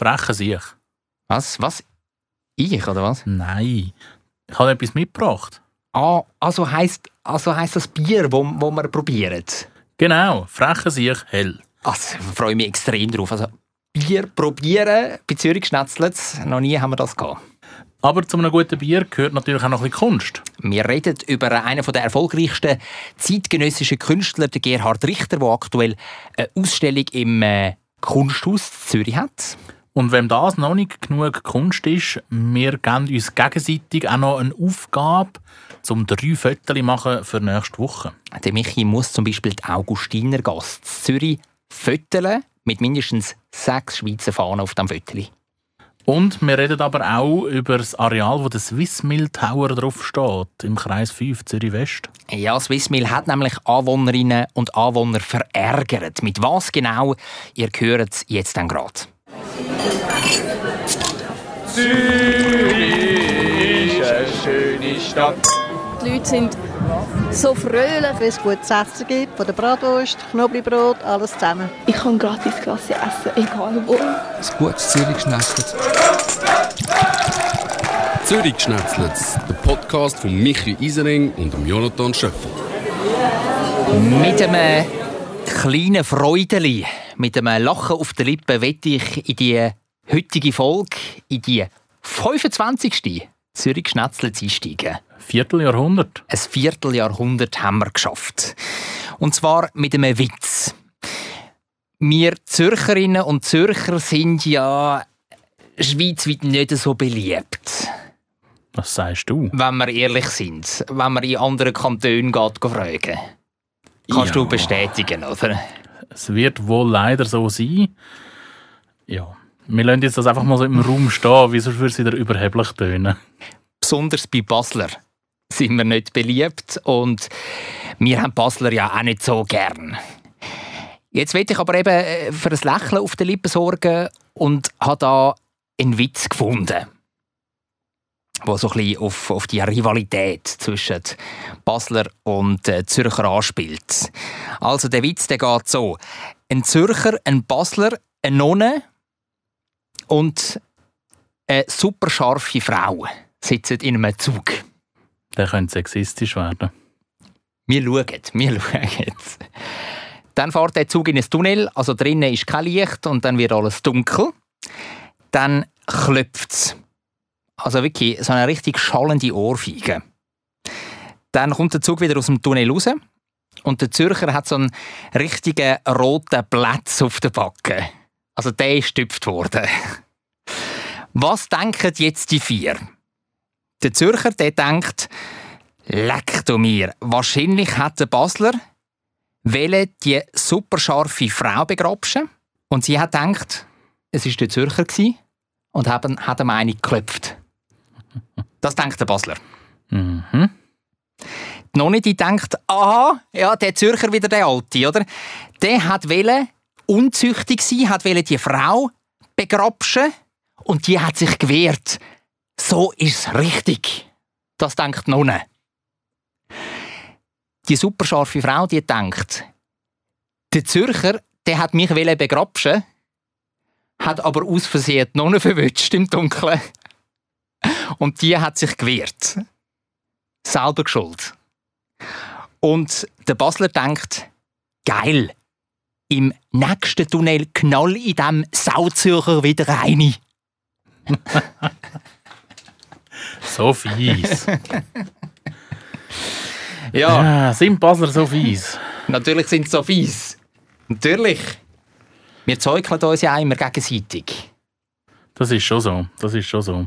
freche sich. Was? Was? Ich, oder was? Nein. Ich habe etwas mitgebracht. Ah, also heisst, also heisst das Bier, wo, wo wir probieren? Genau, freche sich hell. Also, ich freue mich extrem drauf. Also, Bier probieren bei Zürich Schnetzlitz, noch nie haben wir das gehabt. Aber zu einem guten Bier gehört natürlich auch noch ein bisschen Kunst. Wir reden über einen der erfolgreichsten zeitgenössischen Künstler, den Gerhard Richter, der aktuell eine Ausstellung im äh, Kunsthaus Zürich hat. Und wenn das noch nicht genug Kunst ist, wir geben uns gegenseitig auch noch eine Aufgabe, um drei Fotos zu machen für nächste Woche. Der Michi muss zum Beispiel die Augustiner Gast Zürich föteln mit mindestens sechs Schweizer Fahnen auf dem Föteli. Und wir reden aber auch über das Areal, wo der Swissmill Tower drauf steht, im Kreis 5 Zürich West. Ja, Swissmill hat nämlich Anwohnerinnen und Anwohner verärgert. Mit was genau? Ihr hört es jetzt dann gerade. Zürich ist eine schöne Stadt. Die Leute sind so fröhlich. Wenn es gutes Essen gibt, von der Bratwurst, Knoblauchbrot, alles zusammen. Ich kann gratis Klasse essen, egal wo. Ein gutes Zürich-Schnetzlitz. Zürich-Schnetzlitz, der Podcast von Michi Isering und dem Jonathan Schöffel. Mit einem kleinen Freudeli, mit einem Lachen auf den Lippen, wette ich in die heutige Folge, in die 25. Zürich Schnetzlitz einsteigen. Vierteljahrhundert. Ein Vierteljahrhundert haben wir geschafft. Und zwar mit einem Witz. Wir Zürcherinnen und Zürcher sind ja schweizweit nicht so beliebt. Was sagst du? Wenn wir ehrlich sind. Wenn man in anderen Kantonen geht, fragen. Kannst Ja. du bestätigen, oder? Es wird wohl leider so sein. Ja. Wir lassen jetzt das einfach mal so im Raum stehen, wie sonst würde es wieder überheblich tönen. Besonders bei Basler sind wir nicht beliebt und wir haben Basler ja auch nicht so gern. Jetzt will ich aber eben äh, für ein Lächeln auf den Lippen sorgen und habe da einen Witz gefunden, der so ein bisschen auf, auf die Rivalität zwischen Basler und äh, Zürcher anspielt. Also der Witz der geht so. Ein Zürcher, ein Basler, eine Nonne und eine super scharfe Frau sitzen in einem Zug. Der könnte sexistisch werden. Wir schauen, wir schauen. Dann fährt der Zug in ein Tunnel, also drinnen ist kein Licht und dann wird alles dunkel. Dann klopft es. Also wirklich so eine richtig schallende Ohrfeige. Dann kommt der Zug wieder aus dem Tunnel raus und der Zürcher hat so einen richtigen roten Platz auf der Backe. Also der ist gestüpft worden. Was denken jetzt die vier? Der Zürcher der denkt, Leck du mir, wahrscheinlich hat der Basler welle die superscharfe Frau begrapschen und sie hat gedacht, es ist der Zürcher gsi und hat ihm eine geklopft. Das denkt der Basler. Mhm. Die Nonne die denkt, aha, ja, der Zürcher wieder der Alte, oder? Der hat welle unzüchtig sein, hat welle die Frau begrapschen und die hat sich gewehrt. So ist's richtig. Das denkt die Nonne. Die superscharfe Frau, die denkt, der Zürcher, der hat mich welle begrapschen, hat aber aus Versehen die Nonne verwünscht im Dunkeln. Und die hat sich gewehrt. Selber geschuld. Und der Basler denkt, geil, im nächsten Tunnel knall in dem Sauzürcher wieder rein. So fies. Ja, ja, sind Basler so fies? natürlich sind sie so fies. Natürlich. Wir zeugeln uns ja immer gegenseitig. Das ist schon so. Das ist schon so.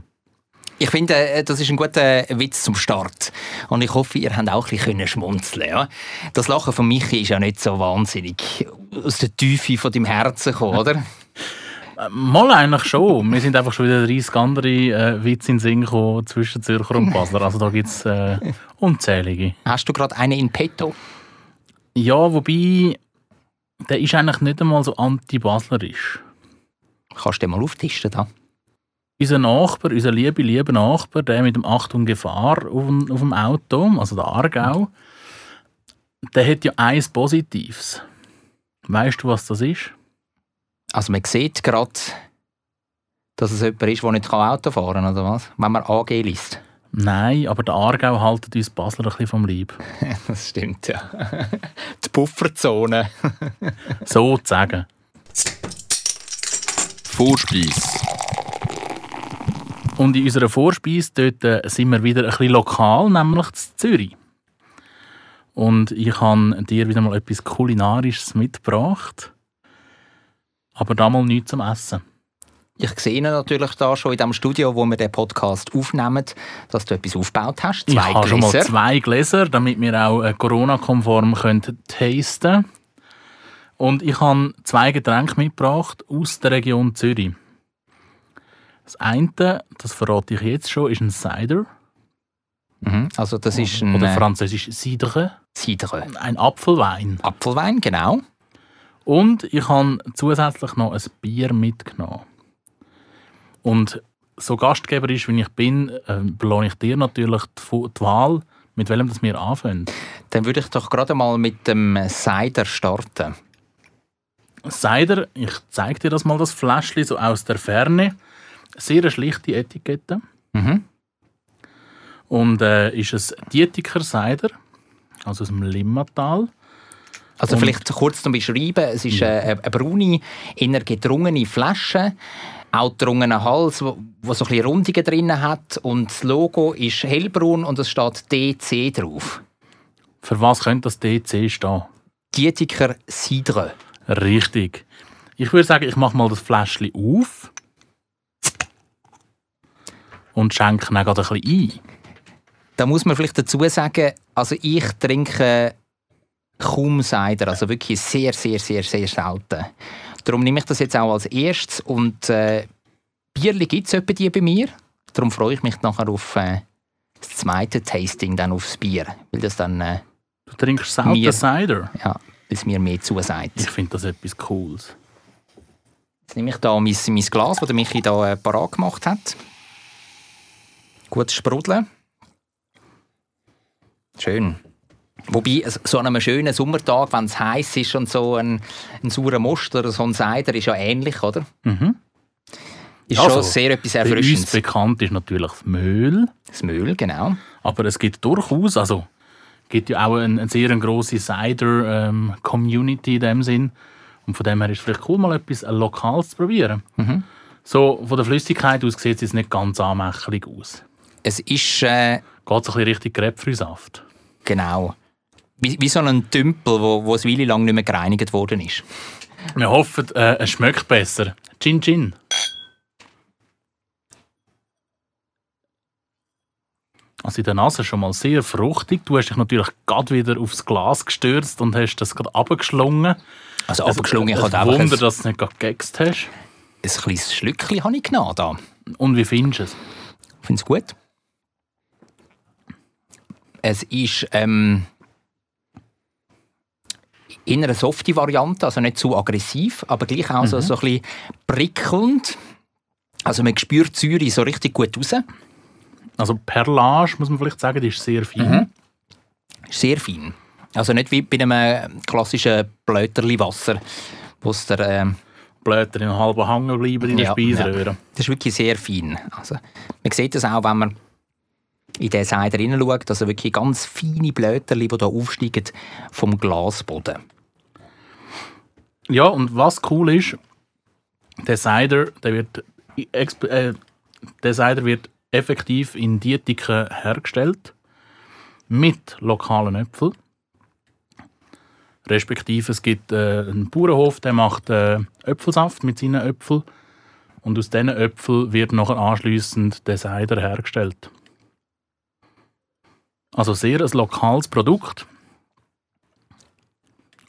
Ich finde, äh, das ist ein guter Witz zum Start. Und ich hoffe, ihr habt auch ein bisschen schmunzeln ja? Das Lachen von Michi ist ja nicht so wahnsinnig aus der Tiefe von deinem Herzen gekommen, oder? Äh, Mal eigentlich schon. Wir sind einfach schon wieder 30 andere äh, Witze in den Sinn gekommen zwischen Zürcher und Basler. Also da gibt es äh, unzählige. Hast du gerade einen in petto? Ja, wobei, der ist eigentlich nicht einmal so anti-baslerisch. Kannst du den mal auftisten da? Unser Nachbar, unser liebe, liebe Nachbar, der mit dem Achtung Gefahr auf dem, auf dem Auto, also der Aargau, der hat ja eins Positives. Weißt du, was das ist? Also man sieht gerade Dass es jemand ist, der nicht Auto fahren kann, oder was? Wenn man AG liest. Nein, aber der Aargau haltet uns Basler ein bisschen vom Leib. Das stimmt, ja. Die Pufferzone. Sozusagen. Vorspeis. Und in unserer Vorspeise dort, äh, sind wir wieder ein bisschen lokal, nämlich in Zürich. Und ich habe dir wieder mal etwas Kulinarisches mitgebracht. Aber da mal nichts zum Essen. Ich sehe natürlich da schon in dem Studio, wo wir den Podcast aufnehmen, dass du etwas aufgebaut hast. ich Zwei habe schon mal zwei Gläser, damit wir auch äh, Corona-konform können tasten Und ich habe zwei Getränke mitgebracht aus der Region Zürich. Das eine, das verrate ich jetzt schon, ist ein Cider. Mhm. Also das ist ein Oder äh, französisch Cidre. Cidre. Ein Apfelwein. Apfelwein, genau. Und ich habe zusätzlich noch ein Bier mitgenommen. Und so gastgeberisch wie ich bin, äh, belohne ich dir natürlich die Wahl, mit welchem das wir anfangen. Dann würde ich doch gerade mal mit dem Cider starten. Cider, ich zeige dir das mal, das Fläschchen so aus der Ferne. Sehr schlichte Etikette. Mhm. Und äh, ist es Dietiker Cider, also aus dem Limmatal. Also Und- vielleicht kurz zum Beschreiben. Es ist äh, eine, eine braune, eher gedrungene Flasche, auch gedrungener Hals, wo, wo so ein bisschen Rundungen drin hat. Und das Logo ist hellbraun und es steht DC drauf. Für was könnte das DC stehen? Dietiker Cidre. Richtig. Ich würde sagen, ich mache mal das Fläschchen auf und schenke dann gerade ein bisschen ein. Da muss man vielleicht dazu sagen, also ich trinke kaum Cider, also wirklich sehr, sehr, sehr, sehr selten. Darum nehme ich das jetzt auch als erstes und äh, Bierli gibt es etwa die bei mir. Darum freue ich mich nachher auf äh, das zweite Tasting, dann aufs Bier, weil das dann äh, Du trinkst selten Mir. Cider. ja, bis mir mehr zusagt. Ich finde das etwas Cooles. Jetzt nehme ich da mein, mein Glas, das der Michi da äh, parat gemacht hat. Gut sprudeln. Schön. Wobei, so an einem schönen Sommertag, wenn es heiß ist und so ein, ein saurer Most oder so ein Cider ist ja ähnlich, oder? Mhm. Ist Also, schon sehr etwas Bei uns Erfrischendes. bekannt ist natürlich das Mehl, Das Müll, genau. aber es gibt durchaus, also gibt ja auch eine, eine sehr grosse Cider-Community in dem Sinn. Und von dem her ist es vielleicht cool, mal etwas Lokales zu probieren. Mhm. So, von der Flüssigkeit aus sieht es jetzt nicht ganz anmächtig aus. Es ist, äh, Geht so ein bisschen Richtung Grapefruitsaft. genau, wie, wie so ein Tümpel, wo, wo es Weile lang nicht mehr gereinigt worden ist. Wir hoffen, äh, es schmeckt besser. Gin Gin. Also in der Nase schon mal sehr fruchtig. Du hast dich natürlich gerade wieder aufs Glas gestürzt und hast das gerade abgeschlungen. Also abgeschlungen, ich Ein hatte einfach Wunder, dass du es nicht gerade gegext hast. ein kleines Schlückchen habe ich genommen da. Und wie findest du es? Ich finde es gut. Es ist ähm, eher eine softe Variante, also nicht zu aggressiv, aber gleich auch so, so ein bisschen prickelnd. Also man spürt die Säure so richtig gut raus. Also Perlage, muss man vielleicht sagen, die ist sehr fein. Mhm. Ist Sehr fein. Also nicht wie bei einem klassischen Blöterli Wasser, wo es der, ähm, Blätter in einem halben Hang bleiben in der Ja, Speiseröhre. das ist wirklich sehr fein. Also, man sieht das auch, wenn man in den Cider hineinschaut, also wirklich ganz feine Blöterli, die da aufsteigen vom Glasboden. Ja, und was cool ist, der Cider, der wird, äh, der Cider wird effektiv in Dietiken hergestellt mit lokalen Äpfeln. Respektive es gibt äh, einen Bauernhof, der macht äh, Äpfelsaft mit seinen Äpfeln und aus diesen Äpfeln wird nachher anschliessend der Cider hergestellt. Also sehr ein lokales Produkt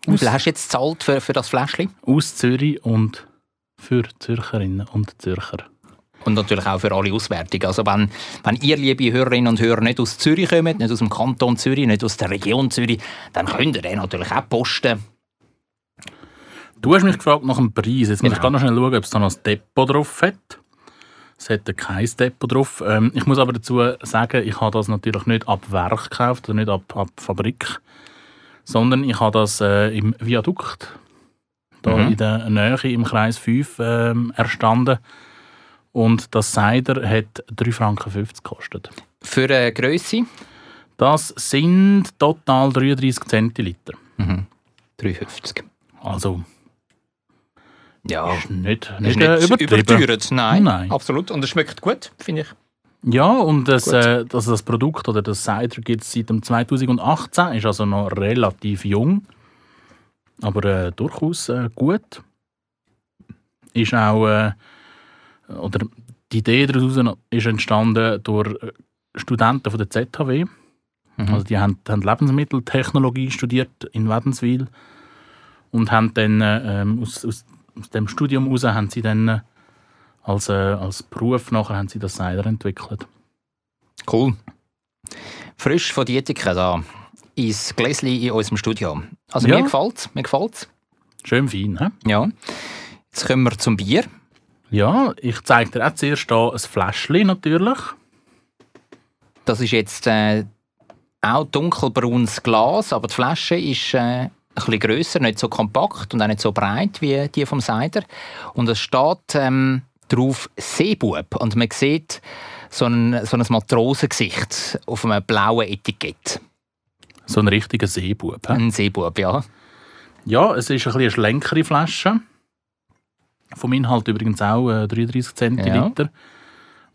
Wie viel hast du jetzt gezahlt für, für das Fläschchen? aus Zürich und für Zürcherinnen und Zürcher. Und natürlich auch für alle Auswärtige. Also wenn, wenn ihr, liebe Hörerinnen und Hörer, nicht aus Zürich kommt, nicht aus dem Kanton Zürich, nicht aus der Region Zürich, dann könnt ihr den natürlich auch posten. Du hast mich gefragt nach dem Preis. Jetzt muss ich Genau. noch schnell schauen, ob es da noch ein Depot drauf hat. Es hat kein Depot drauf. Ähm, ich muss aber dazu sagen, ich habe das natürlich nicht ab Werk gekauft oder nicht ab, ab Fabrik, sondern ich habe das äh, im Viadukt, da Mhm. in der Nähe im Kreis 5 ähm, erstanden. Und das Cider hat 3,50 Franken gekostet. Für eine Grösse Das sind total 33 Zentiliter. 3,50. Also Ja, ist nicht, ist nicht, nicht äh, übertrieben. Nein, Nein. absolut. Und es schmeckt gut, finde ich. Ja, und das, äh, also das Produkt oder das Cider gibt es seit dem 2018, ist also noch relativ jung, aber äh, durchaus äh, gut. Ist auch, äh, oder die Idee daraus ist entstanden durch äh, Studenten von der ZHW. Also die haben, haben Lebensmitteltechnologie studiert in Wädenswil und haben dann äh, ähm, aus, aus, aus dem Studium heraus haben sie dann äh, als, äh, als Beruf nachher haben sie das Cider entwickelt. Cool. Frisch von Dietiker da ins Gläschen in unserem Studio. Also Ja. mir gefällt's, mir gefällt's. Schön fein, hä? Ja. Jetzt kommen wir zum Bier. Ja, ich zeige dir auch zuerst hier ein Fläschchen natürlich. Das ist jetzt äh, auch dunkelbraunes Glas, aber die Flasche ist äh, ein bisschen grösser, nicht so kompakt und auch nicht so breit wie die vom Cider. Und es steht ähm, drauf Seebub und man sieht so ein, so ein Matrosengesicht auf einem blauen Etikett. So ein richtiger Seebub. Ein Seebub, ja. Ja, es ist ein bisschen eine schlänkere Flasche. Vom Inhalt übrigens auch äh, 33 Zentiliter.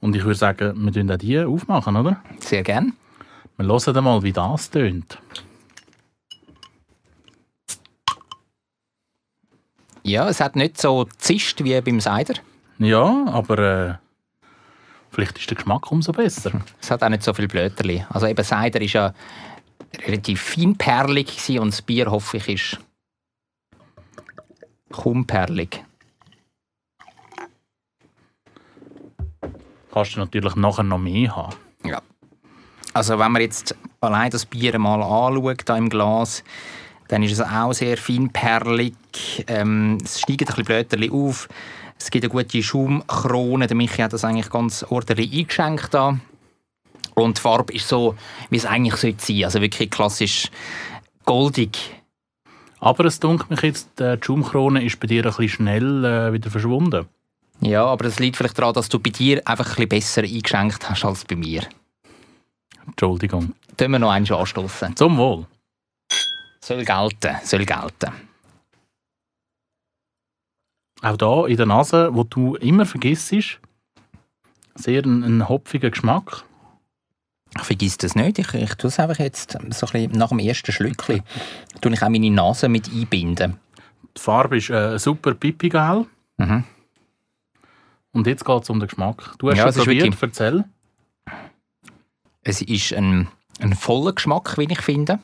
Und ich würde sagen, wir tun auch die aufmachen, oder? Sehr gern. Wir hören mal, wie das tönt. Ja, es hat nicht so zischt wie beim Cider. Ja, aber äh, vielleicht ist der Geschmack umso besser. Es hat auch nicht so viel Blöterli. Also eben Cider ist ja relativ feinperlig und das Bier, hoffe ich, ist kaum perlig. Kannst du natürlich nachher noch mehr haben. Ja. Also wenn man jetzt allein das Bier mal anschaut, da im Glas, dann ist es auch sehr feinperlig. Ähm, es steigt ein bisschen Blöterli auf. Es gibt eine gute Schaumkrone. Der Michi hat das eigentlich ganz ordentlich eingeschenkt da. Und die Farbe ist so, wie es eigentlich sollte sein. Also wirklich klassisch goldig. Aber es dunkelt mich jetzt, die Schaumkrone ist bei dir ein bisschen schnell äh, wieder verschwunden. Ja, aber das liegt vielleicht daran, dass du bei dir einfach ein bisschen besser eingeschenkt hast als bei mir. Entschuldigung. Tun wir noch einen anstoßen. Zum Wohl. Soll gelten, soll gelten. Auch da in der Nase, wo du immer vergisst, sehr ein, ein hopfiger Geschmack. Ich vergiss das nicht. Ich, ich tue es einfach jetzt so ein bisschen nach dem ersten Schlückchen. Tue ich auch meine Nase mit einbinden. Die Farbe ist äh, super pipigel. Mhm. Und jetzt geht es um den Geschmack. Du hast Ja, schon es ist probiert, wirklich- erzähl. Es ist ein, ein voller Geschmack, wie ich finde.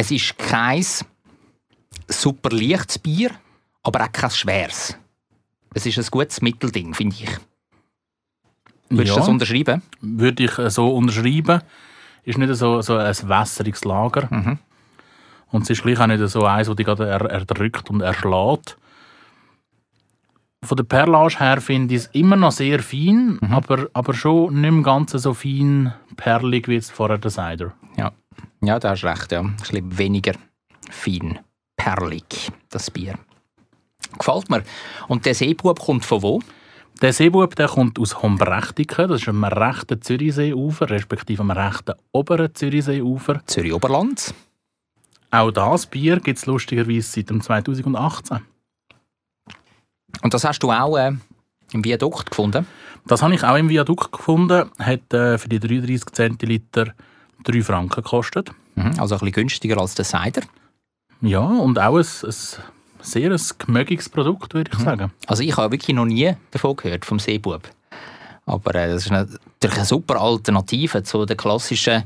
Es ist kein super leichtes Bier, aber auch kein schweres. Es ist ein gutes Mittelding, finde ich. Würdest du das unterschreiben? würde ich äh, so unterschreiben. Ist nicht so, so ein wässriges Lager. Mhm. Und es ist gleich auch nicht so eins, das dich gerade er, erdrückt und erschlägt. Von der Perlage her finde ich es immer noch sehr fein, Mhm. aber, aber schon nicht mehr ganz so fein perlig wie jetzt vorher der Cider. Ja, ja da hast du recht. Ja. Ein bisschen weniger fein, perlig, das Bier. Gefällt mir. Und der Seebub kommt von wo? Der Seebub der kommt aus Hombrechtiken, das ist am rechten Zürichseeufer, respektive am rechten oberen Zürichseeufer. Zürich-Oberland. Auch das Bier gibt es lustigerweise seit dem 2018. Und das hast du auch äh, im Viadukt gefunden? Das habe ich auch im Viadukt gefunden. Hat äh, für die 33 Zentiliter 3 Franken gekostet. Mhm. Also ein bisschen günstiger als der Cider. Ja, und auch ein, ein sehr ein gemögiges Produkt, würde ich sagen. Also ich habe wirklich noch nie davon gehört, vom Seebub. Aber äh, das ist natürlich eine super Alternative zu den klassischen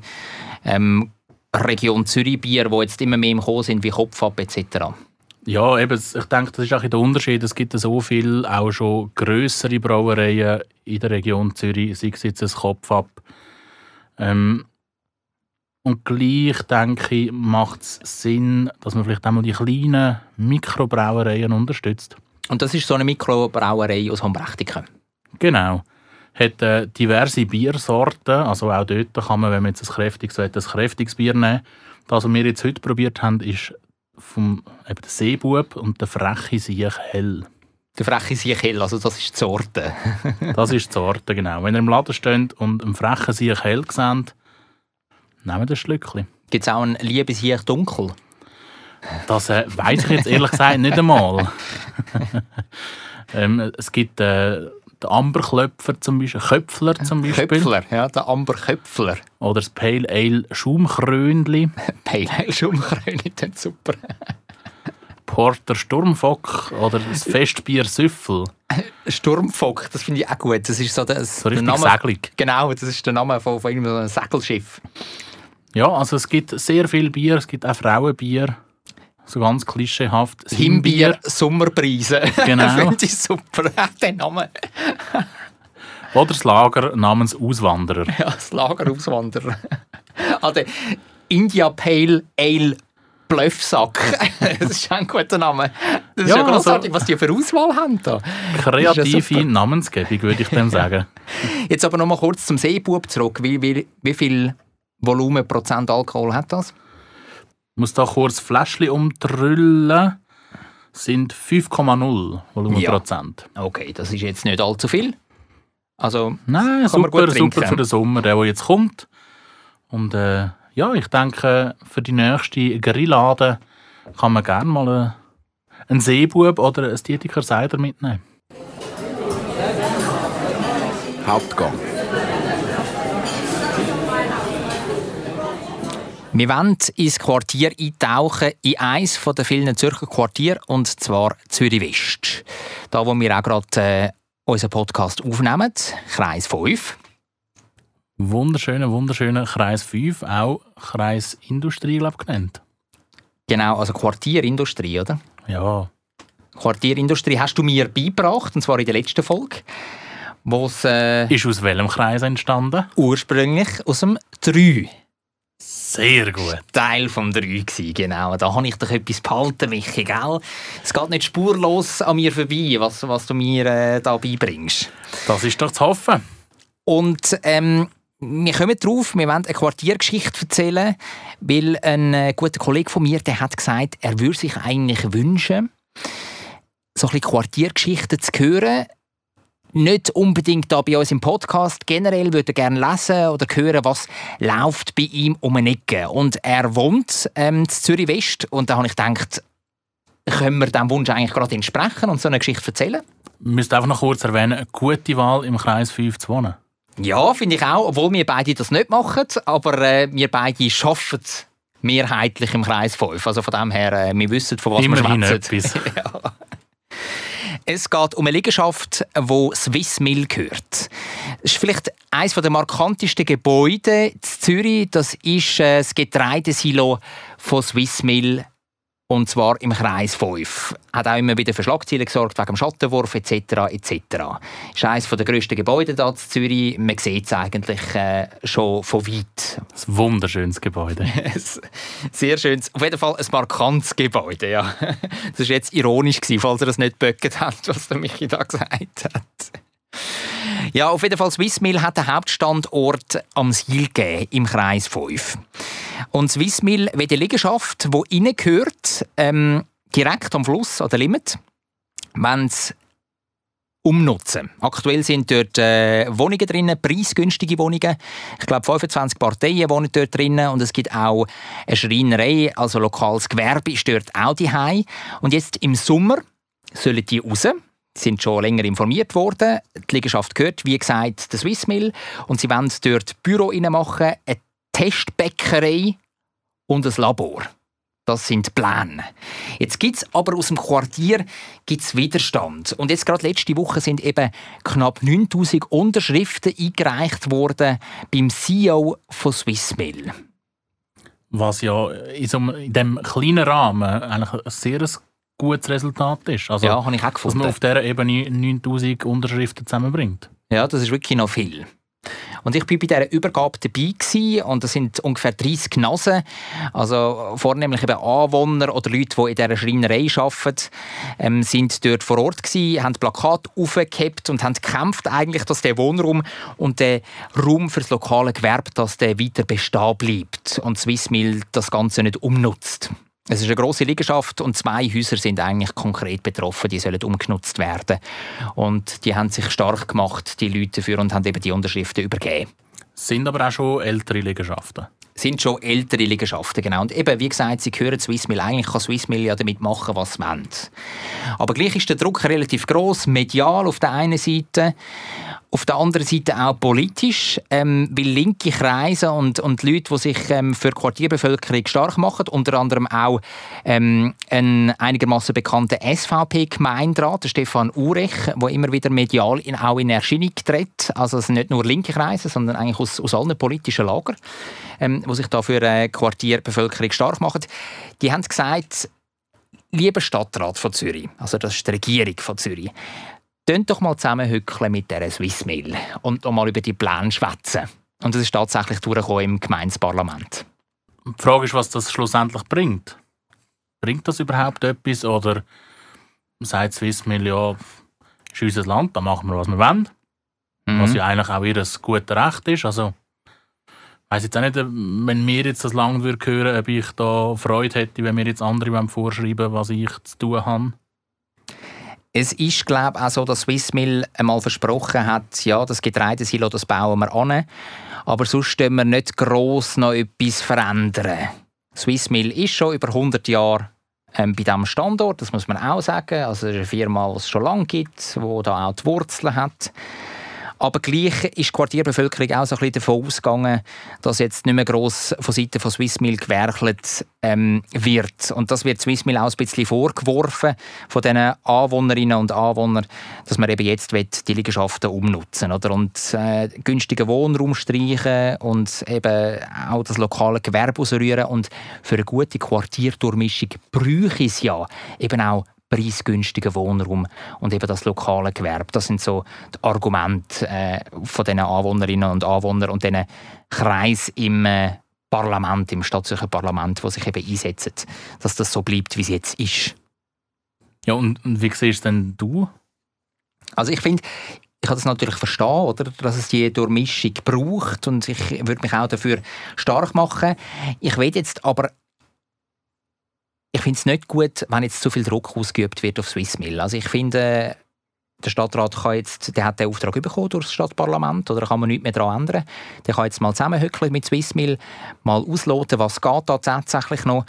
ähm, Region Zürich-Bier, die jetzt immer mehr im Kommen sind, wie Kopfab etc. Ja, eben, ich denke, das ist auch der Unterschied. Es gibt so viele, auch schon grössere Brauereien in der Region Zürich, sei es jetzt ein Kopf ab. Ähm, und gleich, denke ich, macht es Sinn, dass man vielleicht einmal die kleinen Mikrobrauereien unterstützt. Und das ist so eine Mikrobrauerei aus Hombrechtiken. Genau. Hat äh, diverse Biersorten. Also auch dort kann man, wenn man jetzt ein kräftiges will, ein kräftiges Bier nehmen. Das, was wir jetzt heute probiert haben, ist vom eben der Seebub und der freche Siech hell. Der freche Sieg hell, also das ist die Sorte. Das ist die Sorte, genau. Wenn ihr im Laden steht und einen frechen Sieg hell seht, nehmt ein Schlückchen. Gibt es auch einen lieben Sieg dunkel? Das äh, weiß ich jetzt ehrlich gesagt nicht einmal. ähm, es gibt äh, den Amberklöpfer zum Beispiel, Köpfler zum Beispiel. Köpfler, ja, der Amber Köpfler. Oder das Pale Ale Schaumkrönli. Pale Ale Schaumkrönli, das super. Porter Sturmfock oder das Festbier Süffel. Sturmfock, das finde ich auch gut. Das ist so, das, So richtig der Name, seglig. Genau, das ist der Name von, von einem Segelschiff. Ja, also es gibt sehr viel Bier, es gibt auch Frauenbier. So ganz klischeehaft. Das Himbier Sommerpreise. Genau. finde ich super, der Name. Oder das Lager namens Auswanderer. Ja, das Lagerauswanderer. ah, der India Pale Ale Bluffsack. das ist ein guter Name. Das ist Ja, ja großartig, also- was die für Auswahl haben. Da. Kreative super. Namensgebung, würde ich dem sagen. Jetzt aber noch mal kurz zum Seebub zurück. Wie, wie, wie viel Volumen Prozent Alkohol hat das? Ich muss da kurz Fläschchen umtrüllen. Sind 5,0 Volumenprozent. Okay, das ist jetzt nicht allzu viel. Also, Nein, Kann man super, super für den Sommer, der, der jetzt kommt. Und äh, ja, ich denke, für die nächste Grillade kann man gerne mal äh, einen Seebub oder ein Dietiker Cider mitnehmen. Hauptgang. Wir wollen ins Quartier eintauchen, in eines der vielen Zürcher Quartiere, und zwar Zürich West. Da, wo wir auch gerade äh, unseren Podcast aufnehmen, Kreis 5. Wunderschöner, wunderschöner Kreis 5, auch Kreis Industrie, glaube ich, genannt. Genau, also Quartierindustrie, oder? Ja, Quartierindustrie hast du mir beigebracht, und zwar in der letzten Folge, äh, ist aus welchem Kreis entstanden? ursprünglich aus dem 3 Sehr gut. Teil vom 3 gsi, genau. Da habe ich doch etwas behalten, Michi, gell? Es geht nicht spurlos an mir vorbei, was, was du mir äh, da beibringst. Das ist doch zu hoffen. Und ähm, wir kommen drauf, wir wollen eine Quartiergeschichte erzählen, weil ein äh, guter Kollege von mir, der hat gesagt, er würde sich eigentlich wünschen, so ein bisschen Quartiergeschichten zu hören. Nicht unbedingt da bei uns im Podcast. Generell würde er gerne lesen oder hören, was läuft bei ihm um eine Ecke. Und er wohnt ähm, in Zürich West. Und da habe ich gedacht, können wir diesem Wunsch eigentlich gerade entsprechen und so eine Geschichte erzählen? Wir müssen einfach noch kurz erwähnen, eine gute Wahl im Kreis 5 zu wohnen. Ja, finde ich auch, obwohl wir beide das nicht machen, aber äh, wir beide arbeiten mehrheitlich im Kreis 5. Also von dem her, äh, wir wissen, von was Immerhin wir schwätzen. Es geht um eine Liegenschaft, wo Swiss Mill gehört. Das ist vielleicht eines der markantesten Gebäude in Zürich. Das ist äh, das Getreidesilo von Swiss Mill und zwar im Kreis 5. Hat auch immer wieder für Schlagzeilen gesorgt, wegen dem Schattenwurf etc. etc. Ist eines der grössten Gebäude hier in Zürich. Man sieht es eigentlich äh, schon von weit. Ein wunderschönes Gebäude. Sehr schönes, auf jeden Fall ein markantes Gebäude, ja. Das war jetzt ironisch, gewesen, falls ihr das nicht böcket habt, was der Michi da gesagt hat. Ja, auf jeden Fall, Swissmill hat den Hauptstandort am Siel gegeben, im Kreis 5. Und Swissmill will die Liegenschaft, die innen gehört, ähm, direkt am Fluss, an der Limit, sie umnutzen. Aktuell sind dort äh, Wohnungen drin, preisgünstige Wohnungen. Ich glaube, 25 Parteien wohnen dort drin und es gibt auch eine Schreinerei, also lokales Gewerbe ist dort auch daheim. Und jetzt im Sommer sollen die raus. Sind schon länger informiert worden. Die Liegenschaft gehört, wie gesagt, der Swissmill. Und sie wollen dort Büro machen, eine Testbäckerei und ein Labor. Das sind Pläne. Jetzt gibt es aber aus dem Quartier gibt's Widerstand. Und jetzt gerade letzte Woche sind eben knapp 9000 Unterschriften eingereicht worden beim CEO von Swissmill. Was ja in diesem kleinen Rahmen eigentlich ein sehr gutes Resultat ist. Also, Ja, habe ich auch dass man gefunden. auf dieser Ebene 9000 Unterschriften zusammenbringt. Ja, das ist wirklich noch viel. Und ich bin bei dieser Übergabe dabei gewesen, und das sind ungefähr 30 Nasen, also vornehmlich eben Anwohner oder Leute, die in dieser Schreinerei arbeiten, ähm, sind dort vor Ort gewesen, haben Plakate aufgehebt und haben gekämpft eigentlich, dass der Wohnraum und der Raum für das lokale Gewerbe, dass der weiter bestehen bleibt und Swissmill das Ganze nicht umnutzt. Es ist eine große Liegenschaft und zwei Häuser sind eigentlich konkret betroffen. Die sollen umgenutzt werden. Und die haben sich stark gemacht, die Leute dafür, und haben eben die Unterschriften übergeben. Sind aber auch schon ältere Liegenschaften. Sind schon ältere Liegenschaften, genau. Und eben, wie gesagt, sie gehören Swissmill. Eigentlich kann Swissmill ja damit machen, was sie wollen. Aber gleich ist der Druck relativ groß, medial auf der einen Seite auf der anderen Seite auch politisch, ähm, weil linke Kreise und, und Leute, die sich ähm, für die Quartierbevölkerung stark machen, unter anderem auch ähm, ein einigermaßen bekannter SVP-Gemeinderat, Stefan Urech, der immer wieder medial in, auch in Erscheinung tritt. Also es sind nicht nur linke Kreise, sondern eigentlich aus, aus allen politischen Lagern, ähm, die sich da für äh, Quartierbevölkerung stark machen. Die haben gesagt, lieber Stadtrat von Zürich, also das ist die Regierung von Zürich, Tönt doch mal zusammenhückeln mit dieser Swissmill und mal über die Pläne schwätzen. Und das ist tatsächlich durchgekommen im Gemeindeparlament. Die Frage ist, was das schlussendlich bringt. Bringt das überhaupt etwas? Oder sagt Swissmill, ja, ist unser Land, da machen wir, was wir wollen. Mhm. Was ja eigentlich auch ihr gutes Recht ist. Also, ich weiss jetzt auch nicht, wenn mir jetzt das lang hören würde, ob ich da Freude hätte, wenn mir jetzt andere vorschreiben was ich zu tun habe. Es ist, glaube ich, auch so, dass Swissmill einmal versprochen hat, ja, das Getreidesilo, das bauen wir an, aber sonst können wir nicht gross noch etwas verändern. Swissmill ist schon über 100 Jahre ähm, bei diesem Standort, das muss man auch sagen. Also es ist eine Firma, die es schon lange gibt, die da auch die Wurzeln hat. Aber gleich ist die Quartierbevölkerung auch so ein bisschen davon ausgegangen, dass jetzt nicht mehr gross von Seiten von Swissmill gewerkelt ähm, wird. Und das wird Swissmill auch ein bisschen vorgeworfen von den Anwohnerinnen und Anwohnern, dass man eben jetzt die Liegenschaften umnutzen oder? und äh, günstigen Wohnraum streichen und eben auch das lokale Gewerbe ausrühren. Und für eine gute Quartierdurchmischung bräuchte es ja eben auch preisgünstigen Wohnraum und eben das lokale Gewerbe. Das sind so die Argumente äh, von den Anwohnerinnen und Anwohnern und diesen Kreis im äh, Parlament, im staatlichen Parlament, wo sich eben einsetzen, dass das so bleibt, wie es jetzt ist. Ja, und, und wie siehst denn du? Also ich finde, ich kann das natürlich verstehen, oder, dass es die Durchmischung braucht und ich würde mich auch dafür stark machen. Ich will jetzt aber ich finde es nicht gut, wenn jetzt zu viel Druck ausgeübt wird auf Swissmill. Also ich finde, der Stadtrat kann jetzt, der hat den Auftrag bekommen durch das Stadtparlament oder kann man nichts mehr daran ändern. Der kann jetzt mal zusammenhückeln mit Swissmill, mal ausloten, was geht da tatsächlich noch.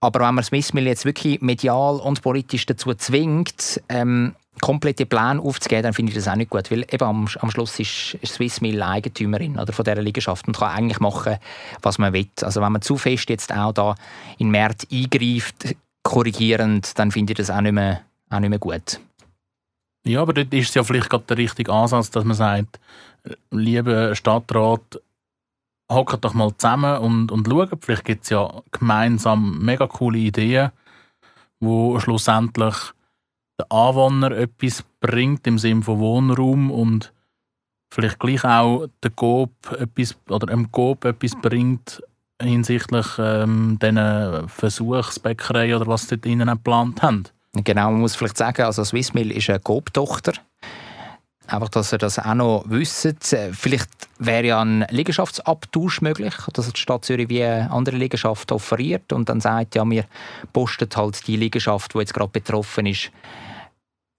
Aber wenn man Swissmill jetzt wirklich medial und politisch dazu zwingt, ähm, komplette Pläne aufzugeben, dann finde ich das auch nicht gut, weil eben am, am Schluss ist, Swissmill Eigentümerin oder, von dieser Liegenschaft und kann eigentlich machen, was man will. Also wenn man zu fest jetzt auch da in den eingreift, korrigierend, dann finde ich das auch nicht mehr, auch nicht mehr gut. Ja, aber dort ist es ja vielleicht gerade der richtige Ansatz, dass man sagt, lieber Stadtrat, hockt doch mal zusammen und, und schaut, vielleicht gibt es ja gemeinsam mega coole Ideen, wo schlussendlich den Anwohner etwas bringt im Sinne von Wohnraum und vielleicht gleich auch der Coop etwas oder dem Coop etwas bringt hinsichtlich ähm, diesen Versuchsbäckerei oder was sie dort innen geplant haben. Genau, man muss vielleicht sagen, also Swissmill ist eine Coop-Tochter. Einfach, dass ihr das auch noch wisst. Vielleicht wäre ja ein Liegenschaftsabtausch möglich, dass die Stadt Zürich wie eine andere Liegenschaft offeriert und dann sagt, ja, wir posten halt die Liegenschaft, die jetzt gerade betroffen ist,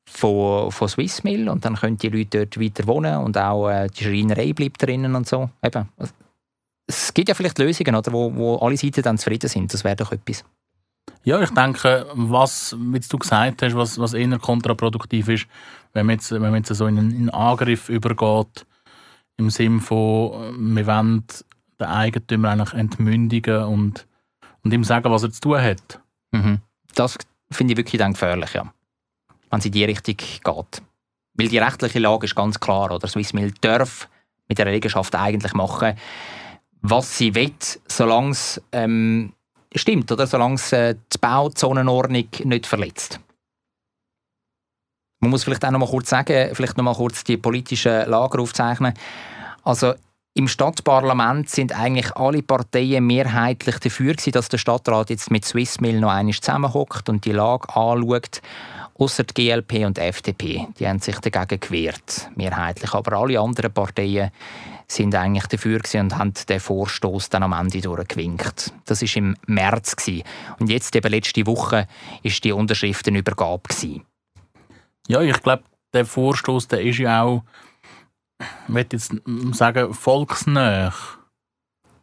von, von Swissmill und dann können die Leute dort weiter wohnen und auch äh, die Schreinerei bleibt drinnen und so. Eben. Es gibt ja vielleicht Lösungen, oder, wo, wo alle Seiten dann zufrieden sind. Das wäre doch etwas. Ja, ich denke, was, wie du gesagt hast, was, was eher kontraproduktiv ist, wenn man jetzt, wenn man jetzt so in einen, Angriff übergeht, im Sinne von, wir wollen den Eigentümer eigentlich entmündigen und, und ihm sagen, was er zu tun hat. Mhm. Das finde ich wirklich dann gefährlich, ja wenn es in die Richtung geht. Weil die rechtliche Lage ist ganz klar. Oder? Swissmill darf mit der Eigenschaft eigentlich machen, was sie will, solange es ähm, stimmt, oder? solange es äh, die Bauzonenordnung nicht verletzt. Man muss vielleicht auch noch mal kurz sagen, vielleicht noch mal kurz die politischen Lager aufzeichnen. Also im Stadtparlament sind eigentlich alle Parteien mehrheitlich dafür gewesen, dass der Stadtrat jetzt mit Swissmill noch einmal zusammenhockt und die Lage anschaut Außer die GLP und die FDP, die haben sich dagegen gewehrt, mehrheitlich. Aber alle anderen Parteien sind eigentlich dafür und haben den Vorstoß dann am Ende durchgewinkt. Das ist im März gewesen. und jetzt eben letzte Woche ist die Unterschriftenübergabe gewesen. Ja, ich glaube, der Vorstoß, der ist ja auch, ich möchte jetzt sagen, volksnah.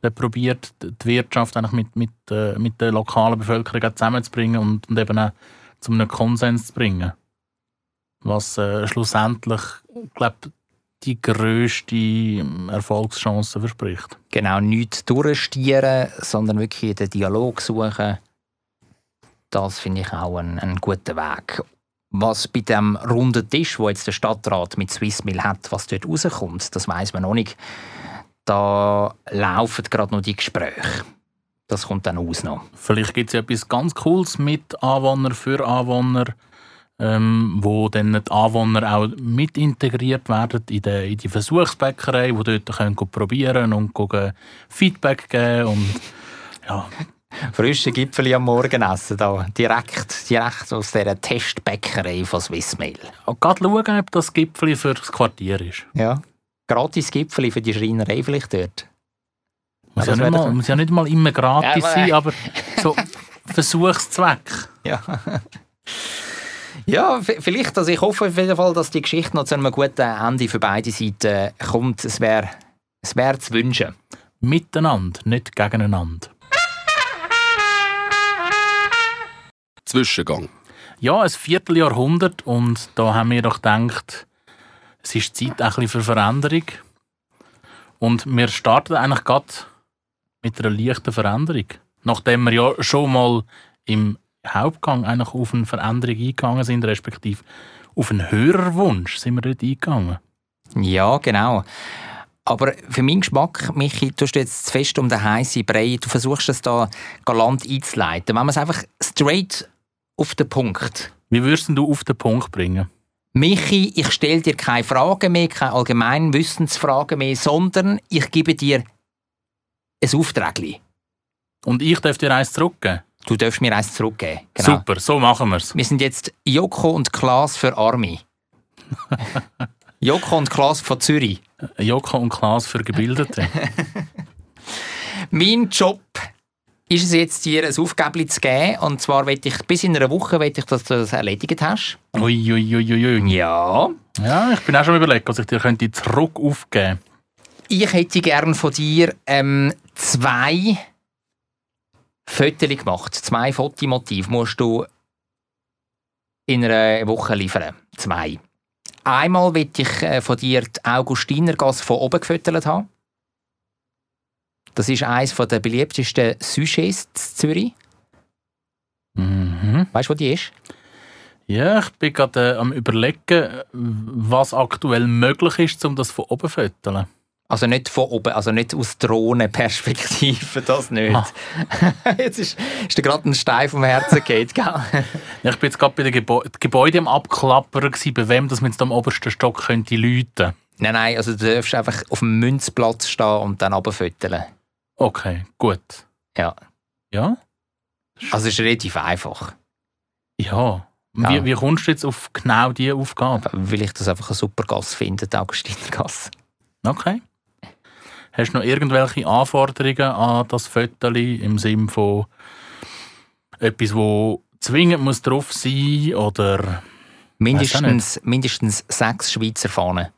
Der probiert die Wirtschaft eigentlich mit, mit, äh, mit der lokalen Bevölkerung zusammenzubringen und, und eben auch zu einem Konsens zu bringen. Was äh, schlussendlich, glaube die grösste Erfolgschance verspricht. Genau, nicht durchstieren, sondern wirklich den Dialog suchen. Das finde ich auch ein, ein guter Weg. Was bei dem runden Tisch, wo jetzt der Stadtrat mit Swissmill hat, was dort rauskommt, das weiß man noch nicht. Da laufen gerade noch die Gespräche. Das kommt dann aus noch. Vielleicht gibt es ja etwas ganz Cooles mit Anwohner für Anwohner, ähm, wo dann die Anwohner auch mit integriert werden in die, in die Versuchsbäckerei, wo dort können probieren und Feedback geben und ja. Frische Gipfel am Morgen essen, da, direkt, direkt aus dieser Testbäckerei von Swissmail. Und gerade schauen, ob das Gipfel für das Quartier ist. Ja, gratis Gipfel für die Schreinerei vielleicht dort. Muss ja, nicht mal, muss ja nicht mal immer gratis ja, sein, aber so Versuchszweck. Ja. Ja, vielleicht. Also ich hoffe auf jeden Fall, dass die Geschichte noch zu einem guten Ende für beide Seiten kommt. Es wäre es wär zu wünschen. Miteinander, nicht gegeneinander. Zwischengang. Ja, ein Vierteljahrhundert und da haben wir doch gedacht, es ist Zeit ein bisschen für Veränderung. Und wir starten eigentlich gerade mit einer leichten Veränderung. Nachdem wir ja schon mal im Hauptgang eigentlich auf eine Veränderung eingegangen sind, respektive auf einen Hörerwunsch sind wir dort eingegangen. Ja, genau. Aber für meinen Geschmack, Michi, du jetzt zu fest um den heißen Brei. Du versuchst es da galant einzuleiten. Wenn man es einfach straight auf den Punkt. Wie würdest du auf den Punkt bringen? Michi, ich stelle dir keine Fragen mehr, keine allgemeinen Wissensfragen mehr, sondern ich gebe dir ein Auftrag. Und ich darf dir eins zurückgeben? Du darfst mir eins zurückgeben. Genau. Super, so machen wir es. Wir sind jetzt Joko und Klaas für Army. Joko und Klaas von Zürich. Joko und Klaas für Gebildete. mein Job ist es jetzt, dir ein Aufgabe zu geben. Und zwar will ich, bis in einer Woche will ich, dass du das erledigt hast. Uiuiuiui. Ui, ui, ui. Ja. Ja, ich bin auch schon überlegt, was ich dir könnte zurück aufgeben Ich hätte gerne von dir ähm, zwei Fotos gemacht. Zwei Fotomotive musst du in einer Woche liefern. Zwei. Einmal will ich äh, von dir die Augustinergasse von oben gefüttert haben. Das ist eines der beliebtesten Sujets in Zürich. Mhm. Weißt du, wo die ist? Ja, ich bin gerade äh, am überlegen, was aktuell möglich ist, um das von oben zu füttern. Also nicht von oben, also nicht aus Drohnenperspektive, das nicht. Ah. jetzt ist, ist dir gerade ein Stein vom Herzen geht, gell? ich bin jetzt gerade bei den Gebäu Gebäuden am Abklappern gewesen, bei wem das man jetzt am obersten Stock könnte läuten. Nein, nein, also du darfst einfach auf dem Münzplatz stehen und dann runterfütteln. Okay, gut. Ja. Ja? Also es ist relativ einfach. Ja. Wie, ja. wie kommst du jetzt auf genau diese Aufgabe? Weil ich das einfach eine super Gasse finde, die Augustinergasse. Okay. Hast du noch irgendwelche Anforderungen an das Fötterli im Sinne von etwas, wo zwingend muss drauf sein oder mindestens, mindestens sechs Schweizer Fahnen.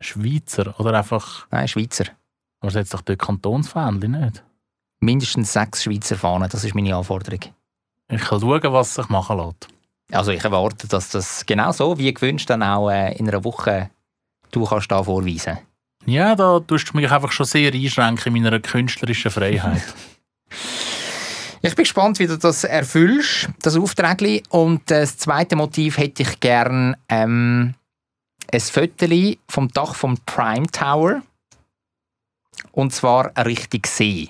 Schweizer oder einfach? Nein, Schweizer. Aber jetzt doch dort Kantonsfähnchen nicht? Mindestens sechs Schweizer Fahnen, das ist meine Anforderung. Ich kann schauen, was sich machen lässt. Also ich erwarte, dass das genau so wie gewünscht dann auch äh, in einer Woche du kannst da vorweisen. Ja, da tust du mich einfach schon sehr einschränken in meiner künstlerischen Freiheit. ich bin gespannt, wie du das erfüllst, das Auftrag. Und das zweite Motiv hätte ich gern ähm, ein Foto vom Dach vom Prime Tower. Und zwar richtig See.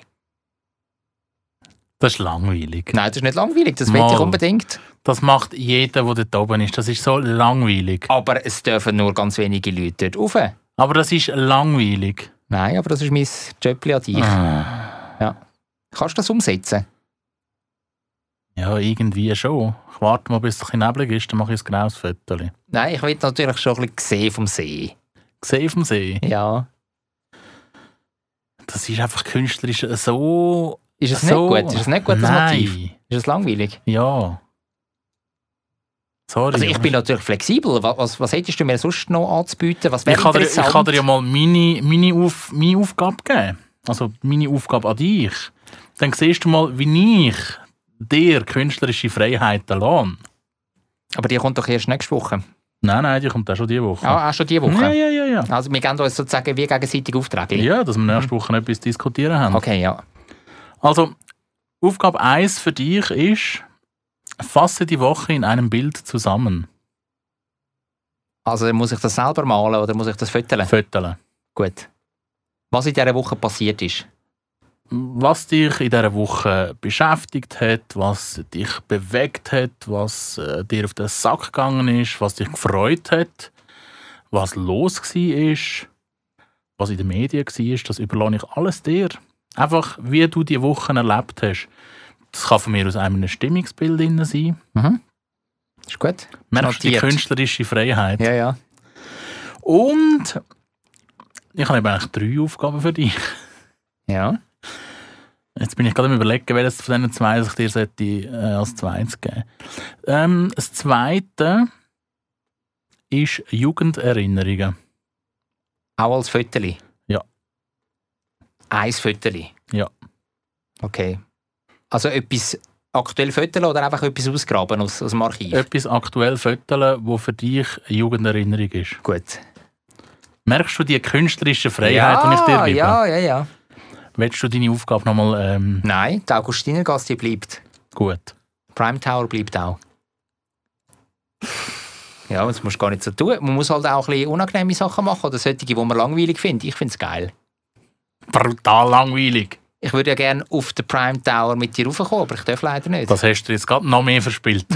Das ist langweilig. Nein, das ist nicht langweilig, das will ich unbedingt. Das macht jeder, der dort oben ist. Das ist so langweilig. Aber es dürfen nur ganz wenige Leute dort rauf. Aber das ist langweilig. Nein, aber das ist mein Job an dich. Ah. Ja. Kannst du das umsetzen? Ja, irgendwie schon. Ich warte mal, bis es ein neblig ist, dann mache ich ein genaues Foto. Nein, ich will natürlich schon ein bisschen sehen vom See. gesehen dem See. Ja. Das ist einfach künstlerisch so. Ist es so nicht gut? Ist es nicht gut, das Nein. Motiv? Ist es langweilig? Ja. Sorry. Also ich bin natürlich flexibel. Was, was, hättest du mir sonst noch anzubieten? Was ich kann, dir, ich kann dir ja mal meine, meine, Auf, meine Aufgabe geben. Also meine Aufgabe an dich. Dann siehst du mal, wie ich dir künstlerische Freiheiten lasse. Aber die kommt doch erst nächste Woche. Nein, nein, die kommt auch schon diese Woche. Ah, auch schon diese Woche? Ja, ja, ja. Ja, Also wir geben uns sozusagen wie gegenseitig Aufträge. ja dass wir nächste Woche etwas diskutieren haben. Okay, ja. Also, Aufgabe 1 für dich ist, fasse die Woche in einem Bild zusammen. Also muss ich das selber malen oder muss ich das föteln? Föteln. Gut. Was in dieser Woche passiert ist. Was dich in dieser Woche beschäftigt hat, was dich bewegt hat, was äh, dir auf den Sack gegangen ist, was dich gefreut hat, was los war, was in den Medien war, das überlasse ich alles dir. Einfach, wie du die Wochen erlebt hast. Das kann von mir aus einem Stimmungsbild drin sein. Ist gut? Merkst du die Notiert. künstlerische Freiheit? Ja, ja. Und ich habe eben eigentlich drei Aufgaben für dich. Ja. Jetzt bin ich gerade am überlegen, welches von diesen zwei ich dir sollte, äh, als zweites geben ähm, Das zweite ist Jugenderinnerungen. Auch als Föteli? Ja. Eins Föteli? Ja. Okay. Also etwas aktuell föteln oder einfach etwas ausgraben aus, aus dem Archiv? Etwas aktuell Föteln, wo für dich eine Jugenderinnerung ist. Gut. Merkst du die künstlerische Freiheit, ja, die ich dir gebe? Ja, ja, ja. Willst du deine Aufgabe nochmal ähm, Nein, die Augustinergasse bleibt. gut? Prime Tower bleibt auch. Ja, das musst du gar nicht so tun. Man muss halt auch ein bisschen unangenehme Sachen machen oder solche, die man langweilig findet. Ich finde es geil. Brutal langweilig. Ich würde ja gerne auf den Prime Tower mit dir raufkommen, aber ich darf leider nicht. Das hast du jetzt gerade noch mehr verspielt.